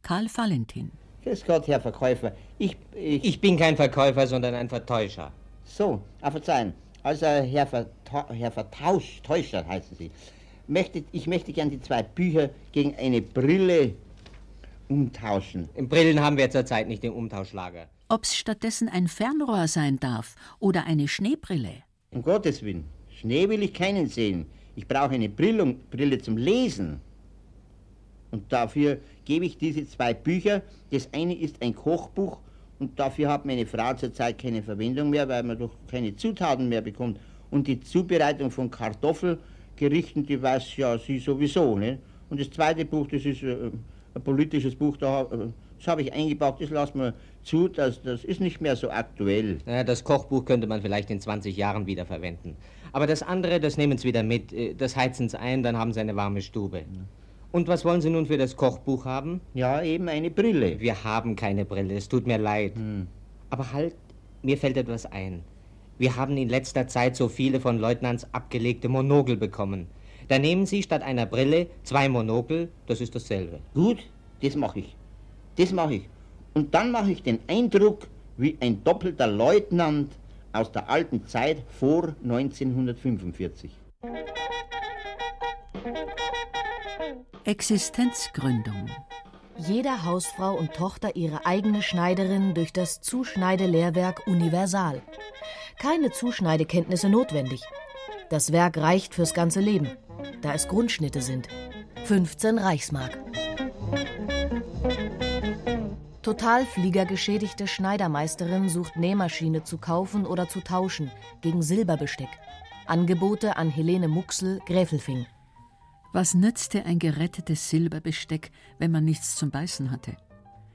Karl Valentin. Grüß Gott, Herr Verkäufer. Ich, ich, Ich bin kein Verkäufer, sondern ein Vertäuscher. So, ah, verzeihen. Also, Herr, Verta Herr Vertausch, Täuscher heißen Sie. Möchte, ich möchte gern die zwei Bücher gegen eine Brille umtauschen. Brillen haben wir zurzeit nicht im Umtauschlager. Ob's stattdessen ein Fernrohr sein darf oder eine Schneebrille. Um Gottes Willen. Schnee will ich keinen sehen. Ich brauche eine Brille, Brille zum Lesen. Und dafür gebe ich diese zwei Bücher. Das eine ist ein Kochbuch und dafür hat meine Frau zurzeit keine Verwendung mehr, weil man doch keine Zutaten mehr bekommt. Und die Zubereitung von Kartoffelgerichten, die weiß ja sie sowieso. Ne? Und das zweite Buch, das ist äh, ein politisches Buch, da, äh, das habe ich eingebaut, das lassen wir zu, das, das ist nicht mehr so aktuell. Ja, das Kochbuch könnte man vielleicht in 20 Jahren wieder verwenden. Aber das andere, das nehmen Sie wieder mit, äh, das heizen Sie ein, dann haben Sie eine warme Stube. Und was wollen Sie nun für das Kochbuch haben? Ja, eben eine Brille. Wir haben keine Brille, es tut mir leid. Hm. Aber halt, mir fällt etwas ein. Wir haben in letzter Zeit so viele von Leutnants abgelegte Monokel bekommen. Da nehmen Sie statt einer Brille zwei Monokel, das ist dasselbe. Gut, das mache ich. Das mache ich. Und dann mache ich den Eindruck wie ein doppelter Leutnant aus der alten Zeit vor 1945. Existenzgründung. Jeder Hausfrau und Tochter ihre eigene Schneiderin durch das Zuschneidelehrwerk Universal. Keine Zuschneidekenntnisse notwendig. Das Werk reicht fürs ganze Leben, da es Grundschnitte sind. 15 Reichsmark. Total fliegergeschädigte Schneidermeisterin sucht Nähmaschine zu kaufen oder zu tauschen gegen Silberbesteck. Angebote an Helene Muxel, Gräfelfing. Was nützte ein gerettetes Silberbesteck, wenn man nichts zum Beißen hatte?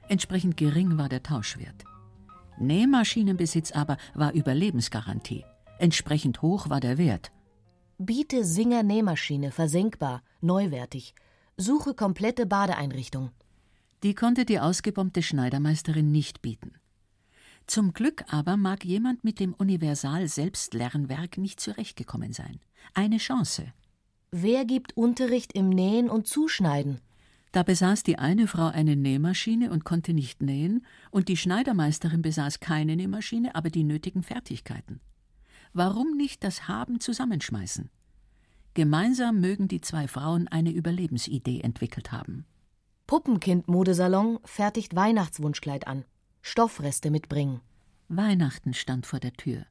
Entsprechend gering war der Tauschwert. Nähmaschinenbesitz aber war Überlebensgarantie. Entsprechend hoch war der Wert. Biete Singer Nähmaschine versenkbar, neuwertig. Suche komplette Badeeinrichtung. Die konnte die ausgebombte Schneidermeisterin nicht bieten. Zum Glück aber mag jemand mit dem Universal-Selbstlernwerk nicht zurechtgekommen sein. Eine Chance. Wer gibt Unterricht im Nähen und Zuschneiden? Da besaß die eine Frau eine Nähmaschine und konnte nicht nähen, und die Schneidermeisterin besaß keine Nähmaschine, aber die nötigen Fertigkeiten. Warum nicht das Haben zusammenschmeißen? Gemeinsam mögen die zwei Frauen eine Überlebensidee entwickelt haben. Puppenkind-Modesalon fertigt Weihnachtswunschkleid an. Stoffreste mitbringen. Weihnachten stand vor der Tür.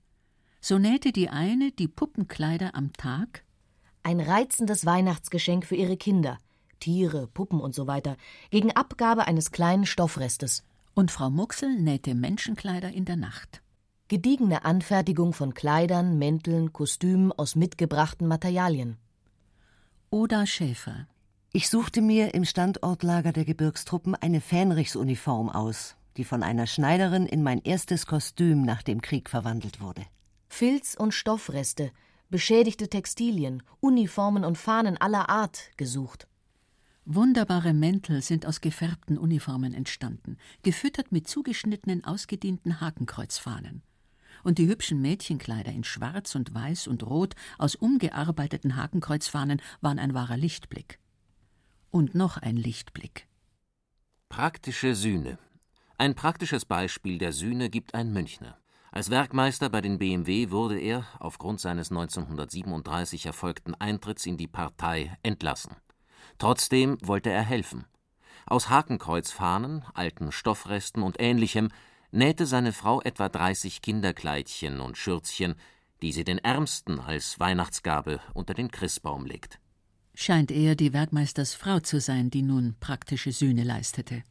So nähte die eine die Puppenkleider am Tag. Ein reizendes Weihnachtsgeschenk für ihre Kinder. Tiere, Puppen und so weiter, gegen Abgabe eines kleinen Stoffrestes. Und Frau Muxel nähte Menschenkleider in der Nacht. Gediegene Anfertigung von Kleidern, Mänteln, Kostümen aus mitgebrachten Materialien. Oda Schäfer. Ich suchte mir im Standortlager der Gebirgstruppen eine Fähnrichsuniform aus, die von einer Schneiderin in mein erstes Kostüm nach dem Krieg verwandelt wurde. Filz und Stoffreste, beschädigte Textilien, Uniformen und Fahnen aller Art gesucht. Wunderbare Mäntel sind aus gefärbten Uniformen entstanden, gefüttert mit zugeschnittenen, ausgedienten Hakenkreuzfahnen. Und die hübschen Mädchenkleider in Schwarz und Weiß und Rot aus umgearbeiteten Hakenkreuzfahnen waren ein wahrer Lichtblick. Und noch ein Lichtblick. Praktische Sühne. Ein praktisches Beispiel der Sühne gibt ein Münchner. Als Werkmeister bei den BMW wurde er, aufgrund seines 1937 erfolgten Eintritts in die Partei, entlassen. Trotzdem wollte er helfen. Aus Hakenkreuzfahnen, alten Stoffresten und ähnlichem nähte seine Frau etwa 30 Kinderkleidchen und Schürzchen, die sie den Ärmsten als Weihnachtsgabe unter den Christbaum legt. Scheint eher die Werkmeistersfrau zu sein, die nun praktische Sühne leistete.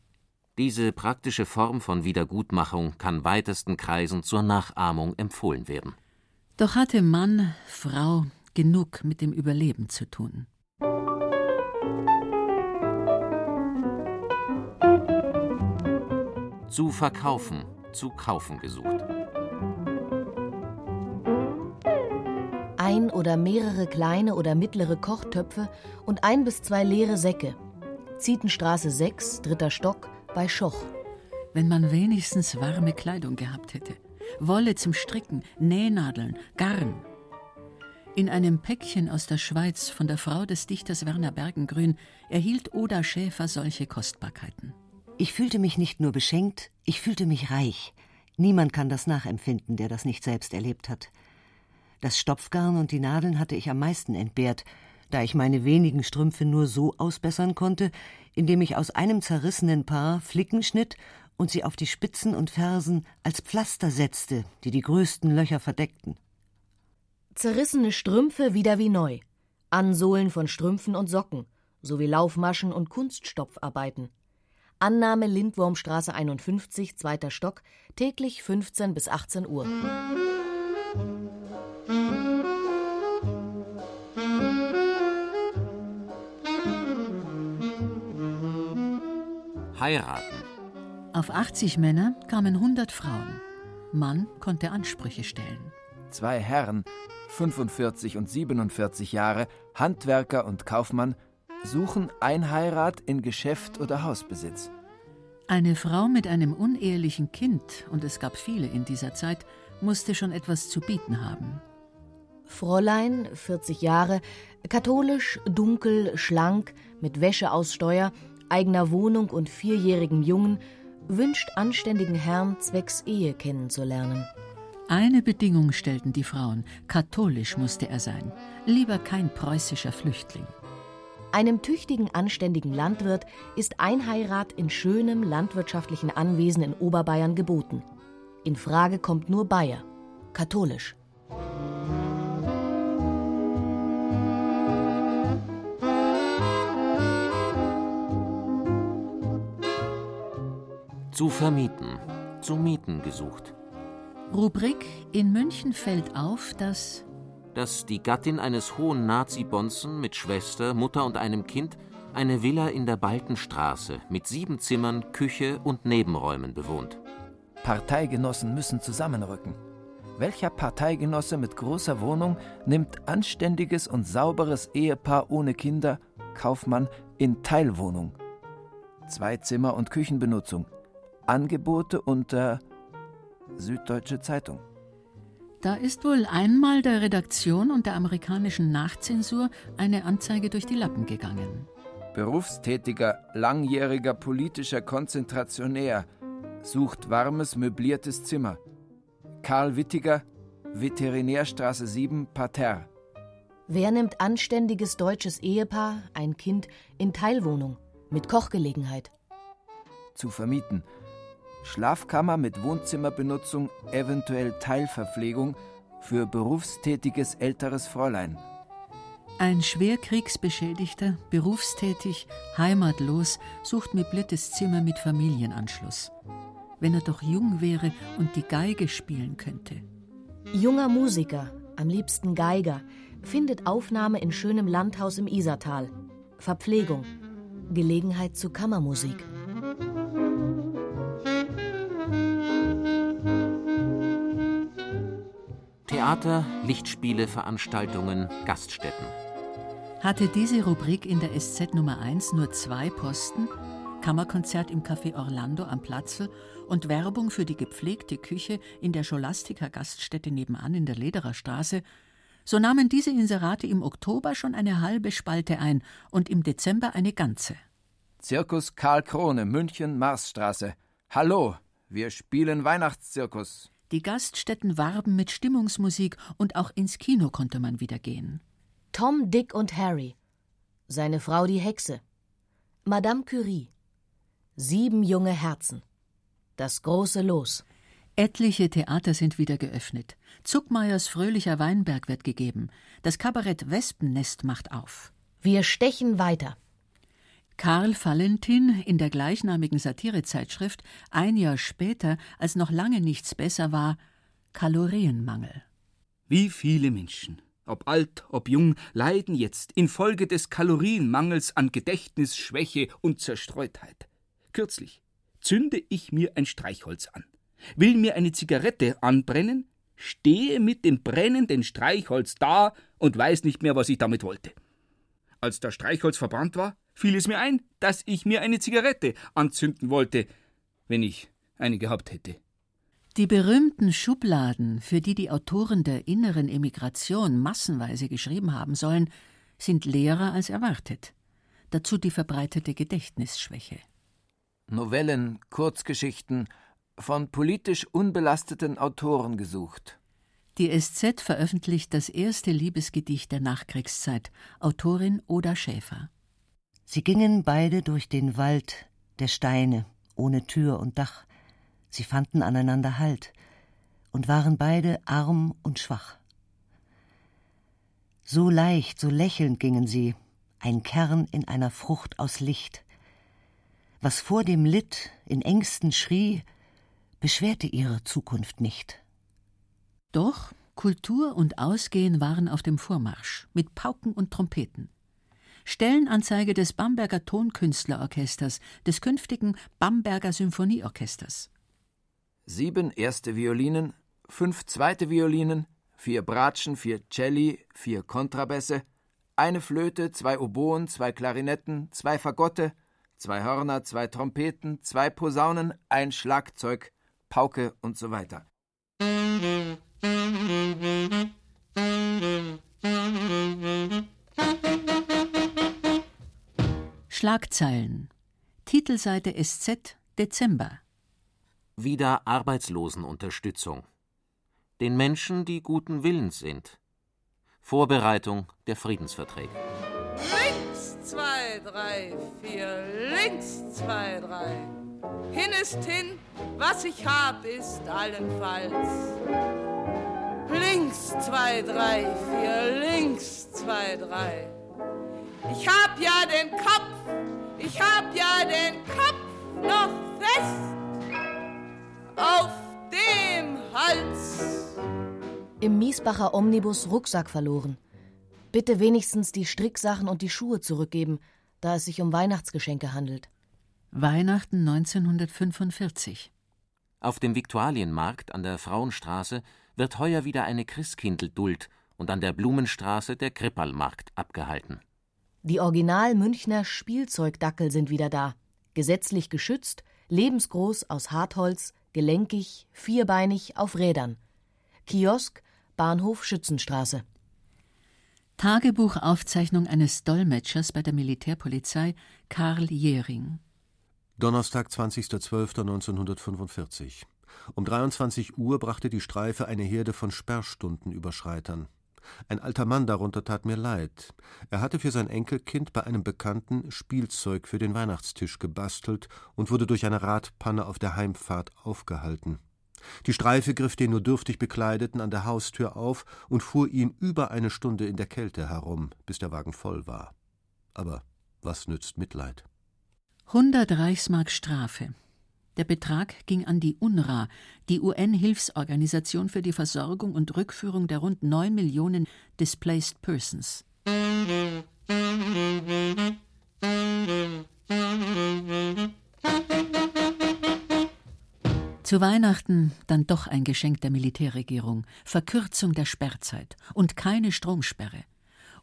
Diese praktische Form von Wiedergutmachung kann weitesten Kreisen zur Nachahmung empfohlen werden. Doch hatte Mann, Frau genug mit dem Überleben zu tun. Zu verkaufen, zu kaufen gesucht. Ein oder mehrere kleine oder mittlere Kochtöpfe und ein bis zwei leere Säcke. Zietenstraße 6, dritter Stock, bei Schoch. Wenn man wenigstens warme Kleidung gehabt hätte. Wolle zum Stricken, Nähnadeln, Garn. In einem Päckchen aus der Schweiz von der Frau des Dichters Werner Bergengrün erhielt Oda Schäfer solche Kostbarkeiten. Ich fühlte mich nicht nur beschenkt, ich fühlte mich reich. Niemand kann das nachempfinden, der das nicht selbst erlebt hat. Das Stopfgarn und die Nadeln hatte ich am meisten entbehrt, da ich meine wenigen Strümpfe nur so ausbessern konnte, indem ich aus einem zerrissenen Paar Flicken schnitt und sie auf die Spitzen und Fersen als Pflaster setzte, die die größten Löcher verdeckten. Zerrissene Strümpfe wieder wie neu. Ansohlen von Strümpfen und Socken. sowie Laufmaschen und Kunststopfarbeiten. Annahme Lindwurmstraße 51, zweiter Stock, täglich 15 bis 18 Uhr. Heiraten. Auf 80 Männer kamen 100 Frauen. Mann konnte Ansprüche stellen. Zwei Herren, 45 und 47 Jahre, Handwerker und Kaufmann, suchen Einheirat in Geschäft oder Hausbesitz. Eine Frau mit einem unehelichen Kind, und es gab viele in dieser Zeit, musste schon etwas zu bieten haben. Fräulein, 40 Jahre, katholisch, dunkel, schlank, mit Wäsche aus Steuer, eigener Wohnung und vierjährigem Jungen, wünscht anständigen Herrn zwecks Ehe kennenzulernen. Eine Bedingung stellten die Frauen: katholisch musste er sein, lieber kein preußischer Flüchtling. Einem tüchtigen, anständigen Landwirt ist Einheirat in schönem landwirtschaftlichen Anwesen in Oberbayern geboten. In Frage kommt nur Bayer, katholisch. Zu vermieten, zu mieten gesucht. Rubrik In München fällt auf, dass dass die Gattin eines hohen Nazi-Bonzen mit Schwester, Mutter und einem Kind eine Villa in der Baltenstraße mit sieben Zimmern, Küche und Nebenräumen bewohnt. Parteigenossen müssen zusammenrücken. Welcher Parteigenosse mit großer Wohnung nimmt anständiges und sauberes Ehepaar ohne Kinder, Kaufmann, in Teilwohnung? Zwei Zimmer und Küchenbenutzung. Angebote unter Süddeutsche Zeitung. Da ist wohl einmal der Redaktion und der amerikanischen Nachzensur eine Anzeige durch die Lappen gegangen. Berufstätiger, langjähriger politischer Konzentrationär sucht warmes, möbliertes Zimmer. Karl Wittiger, Veterinärstraße 7, Parterre. Wer nimmt anständiges deutsches Ehepaar, ein Kind, in Teilwohnung mit Kochgelegenheit? Zu vermieten. Schlafkammer mit Wohnzimmerbenutzung, eventuell Teilverpflegung für berufstätiges älteres Fräulein. Ein schwer kriegsbeschädigter, berufstätig, heimatlos, sucht möbliertes Zimmer mit Familienanschluss. Wenn er doch jung wäre und die Geige spielen könnte. Junger Musiker, am liebsten Geiger, findet Aufnahme in schönem Landhaus im Isartal. Verpflegung, Gelegenheit zu Kammermusik. Theater, Lichtspiele, Veranstaltungen, Gaststätten. Hatte diese Rubrik in der SZ Nummer 1 nur zwei Posten, Kammerkonzert im Café Orlando am Platzl und Werbung für die gepflegte Küche in der Scholastika Gaststätte nebenan in der Lederer Straße, so nahmen diese Inserate im Oktober schon eine halbe Spalte ein und im Dezember eine ganze. Zirkus Karl Krone, München, Marsstraße. Hallo, wir spielen Weihnachtszirkus. Die Gaststätten warben mit Stimmungsmusik und auch ins Kino konnte man wieder gehen. Tom, Dick und Harry. Seine Frau die Hexe. Madame Curie. Sieben junge Herzen. Das große Los. Etliche Theater sind wieder geöffnet. Zuckmeyers Fröhlicher Weinberg wird gegeben. Das Kabarett Wespennest macht auf. Wir stechen weiter. Karl Valentin in der gleichnamigen Satirezeitschrift ein Jahr später, als noch lange nichts besser war, Kalorienmangel. Wie viele Menschen, ob alt, ob jung, leiden jetzt infolge des Kalorienmangels an Gedächtnisschwäche und Zerstreutheit. Kürzlich zünde ich mir ein Streichholz an, will mir eine Zigarette anbrennen, stehe mit dem brennenden Streichholz da und weiß nicht mehr, was ich damit wollte. Als das Streichholz verbrannt war, fiel es mir ein, dass ich mir eine Zigarette anzünden wollte, wenn ich eine gehabt hätte. Die berühmten Schubladen, für die die Autoren der inneren Emigration massenweise geschrieben haben sollen, sind leerer als erwartet. Dazu die verbreitete Gedächtnisschwäche. Novellen, Kurzgeschichten, von politisch unbelasteten Autoren gesucht. Die SZ veröffentlicht das erste Liebesgedicht der Nachkriegszeit, Autorin Oda Schäfer. Sie gingen beide durch den Wald der Steine, ohne Tür und Dach. Sie fanden aneinander Halt und waren beide arm und schwach. So leicht, so lächelnd gingen sie, ein Kern in einer Frucht aus Licht. Was vor dem litt, in Ängsten schrie, beschwerte ihre Zukunft nicht. Doch Kultur und Ausgehen waren auf dem Vormarsch, mit Pauken und Trompeten. Stellenanzeige des Bamberger Tonkünstlerorchesters, des künftigen Bamberger Symphonieorchesters. Sieben erste Violinen, fünf zweite Violinen, vier Bratschen, vier Celli, vier Kontrabässe, eine Flöte, zwei Oboen, zwei Klarinetten, zwei Fagotte, zwei Hörner, zwei Trompeten, zwei Posaunen, ein Schlagzeug, Pauke und so weiter. Schlagzeilen Titelseite SZ Dezember Wieder Arbeitslosenunterstützung Den Menschen, die guten Willens sind. Vorbereitung der Friedensverträge. Links, zwei, drei, vier, links, zwei, drei. Hin ist hin, was ich hab, ist allenfalls. Links, zwei, drei, vier, links, zwei, drei. Ich hab ja den Kopf, ich hab ja den Kopf noch fest auf dem Hals. Im Miesbacher Omnibus Rucksack verloren. Bitte wenigstens die Stricksachen und die Schuhe zurückgeben, da es sich um Weihnachtsgeschenke handelt. Weihnachten 1945. Auf dem Viktualienmarkt an der Frauenstraße wird heuer wieder eine Christkindl-Duld und an der Blumenstraße der Krippalmarkt abgehalten. Die Original Münchner Spielzeugdackel sind wieder da. Gesetzlich geschützt, lebensgroß aus Hartholz, gelenkig, vierbeinig auf Rädern. Kiosk, Bahnhof Schützenstraße. Tagebuchaufzeichnung eines Dolmetschers bei der Militärpolizei Karl Jehring. Donnerstag, 20.12.1945. Um 23 Uhr brachte die Streife eine Herde von Sperrstundenüberschreitern. Ein alter Mann darunter tat mir leid. Er hatte für sein Enkelkind bei einem Bekannten Spielzeug für den Weihnachtstisch gebastelt und wurde durch eine Radpanne auf der Heimfahrt aufgehalten. Die Streife griff den nur dürftig Bekleideten an der Haustür auf und fuhr ihn über eine Stunde in der Kälte herum, bis der Wagen voll war. Aber was nützt Mitleid? 100 Reichsmark Strafe. Der Betrag ging an die UNRWA, die UN-Hilfsorganisation für die Versorgung und Rückführung der rund 9 Millionen Displaced Persons. Zu Weihnachten dann doch ein Geschenk der Militärregierung, Verkürzung der Sperrzeit und keine Stromsperre.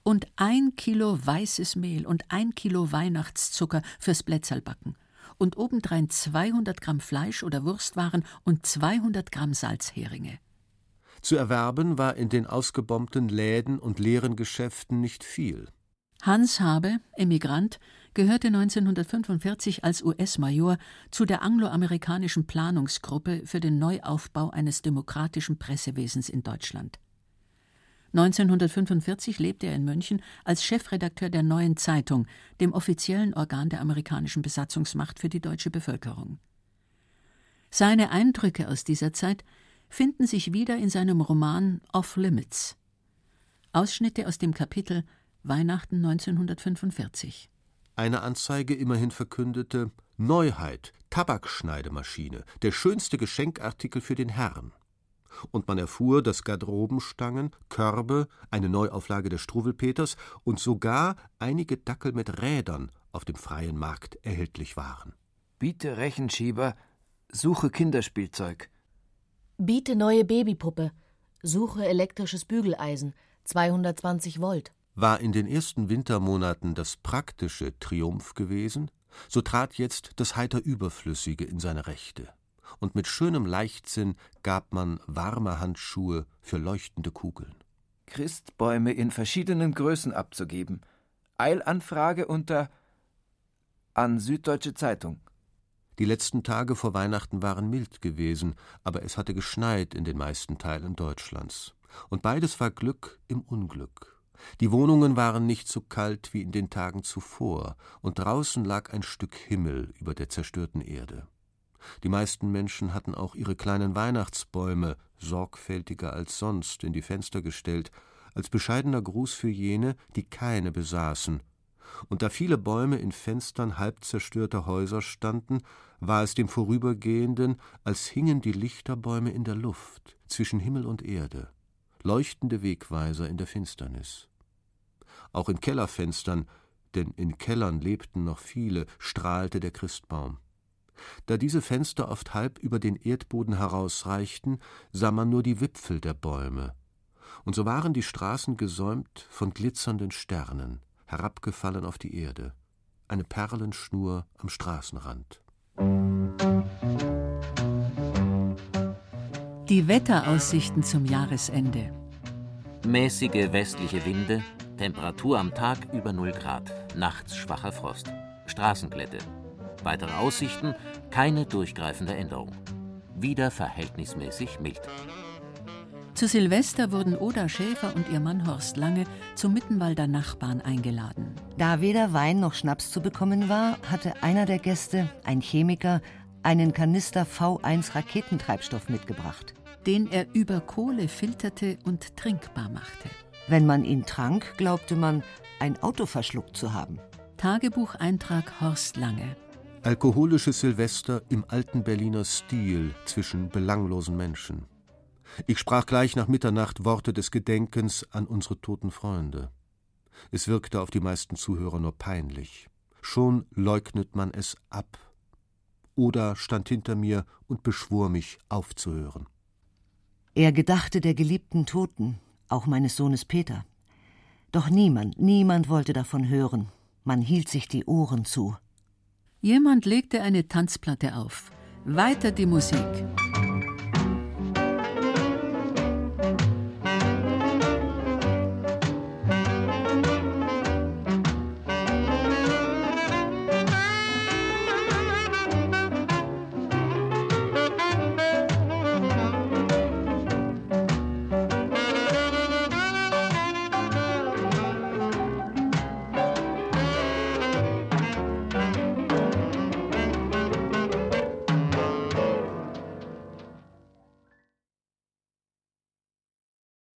Und ein Kilo weißes Mehl und ein Kilo Weihnachtszucker fürs Blätzerlbacken. Und obendrein 200 Gramm Fleisch oder Wurstwaren und 200 Gramm Salzheringe. Zu erwerben war in den ausgebombten Läden und leeren Geschäften nicht viel. Hans Habe, Emigrant, gehörte 1945 als US-Major zu der angloamerikanischen Planungsgruppe für den Neuaufbau eines demokratischen Pressewesens in Deutschland. 1945 lebte er in München als Chefredakteur der Neuen Zeitung, dem offiziellen Organ der amerikanischen Besatzungsmacht für die deutsche Bevölkerung. Seine Eindrücke aus dieser Zeit finden sich wieder in seinem Roman Off Limits. Ausschnitte aus dem Kapitel Weihnachten 1945. Eine Anzeige immerhin verkündete Neuheit, Tabakschneidemaschine, der schönste Geschenkartikel für den Herrn. Und man erfuhr, dass Garderobenstangen, Körbe, eine Neuauflage des Struwelpeters und sogar einige Dackel mit Rädern auf dem freien Markt erhältlich waren. Biete Rechenschieber, suche Kinderspielzeug. Biete neue Babypuppe, suche elektrisches Bügeleisen, 220 Volt. War in den ersten Wintermonaten das Praktische Triumph gewesen, so trat jetzt das heiter Überflüssige in seine Rechte. Und mit schönem Leichtsinn gab man warme Handschuhe für leuchtende Kugeln. Christbäume in verschiedenen Größen abzugeben. Eilanfrage unter an Süddeutsche Zeitung. Die letzten Tage vor Weihnachten waren mild gewesen, aber es hatte geschneit in den meisten Teilen Deutschlands. Und beides war Glück im Unglück. Die Wohnungen waren nicht so kalt wie in den Tagen zuvor, und draußen lag ein Stück Himmel über der zerstörten Erde. Die meisten Menschen hatten auch ihre kleinen Weihnachtsbäume sorgfältiger als sonst in die Fenster gestellt, als bescheidener Gruß für jene, die keine besaßen, und da viele Bäume in Fenstern halb zerstörter Häuser standen, war es dem Vorübergehenden, als hingen die Lichterbäume in der Luft zwischen Himmel und Erde, leuchtende Wegweiser in der Finsternis. Auch in Kellerfenstern, denn in Kellern lebten noch viele, strahlte der Christbaum. Da diese Fenster oft halb über den Erdboden herausreichten, sah man nur die Wipfel der Bäume. Und so waren die Straßen gesäumt von glitzernden Sternen, herabgefallen auf die Erde, eine Perlenschnur am Straßenrand. Die Wetteraussichten zum Jahresende. Mäßige westliche Winde, Temperatur am Tag über 0 Grad, nachts schwacher Frost, Straßenglätte. Weitere Aussichten, keine durchgreifende Änderung. Wieder verhältnismäßig mild. Zu Silvester wurden Oda Schäfer und ihr Mann Horst Lange zum Mittenwalder Nachbarn eingeladen. Da weder Wein noch Schnaps zu bekommen war, hatte einer der Gäste, ein Chemiker, einen Kanister V1 Raketentreibstoff mitgebracht. Den er über Kohle filterte und trinkbar machte. Wenn man ihn trank, glaubte man, ein Auto verschluckt zu haben. Tagebucheintrag Horst Lange. Alkoholisches Silvester im alten Berliner Stil zwischen belanglosen Menschen. Ich sprach gleich nach Mitternacht Worte des Gedenkens an unsere toten Freunde. Es wirkte auf die meisten Zuhörer nur peinlich. Schon leugnet man es ab. Oda stand hinter mir und beschwor mich, aufzuhören. Er gedachte der geliebten Toten, auch meines Sohnes Peter. Doch niemand, niemand wollte davon hören. Man hielt sich die Ohren zu. Jemand legte eine Tanzplatte auf. Weiter die Musik.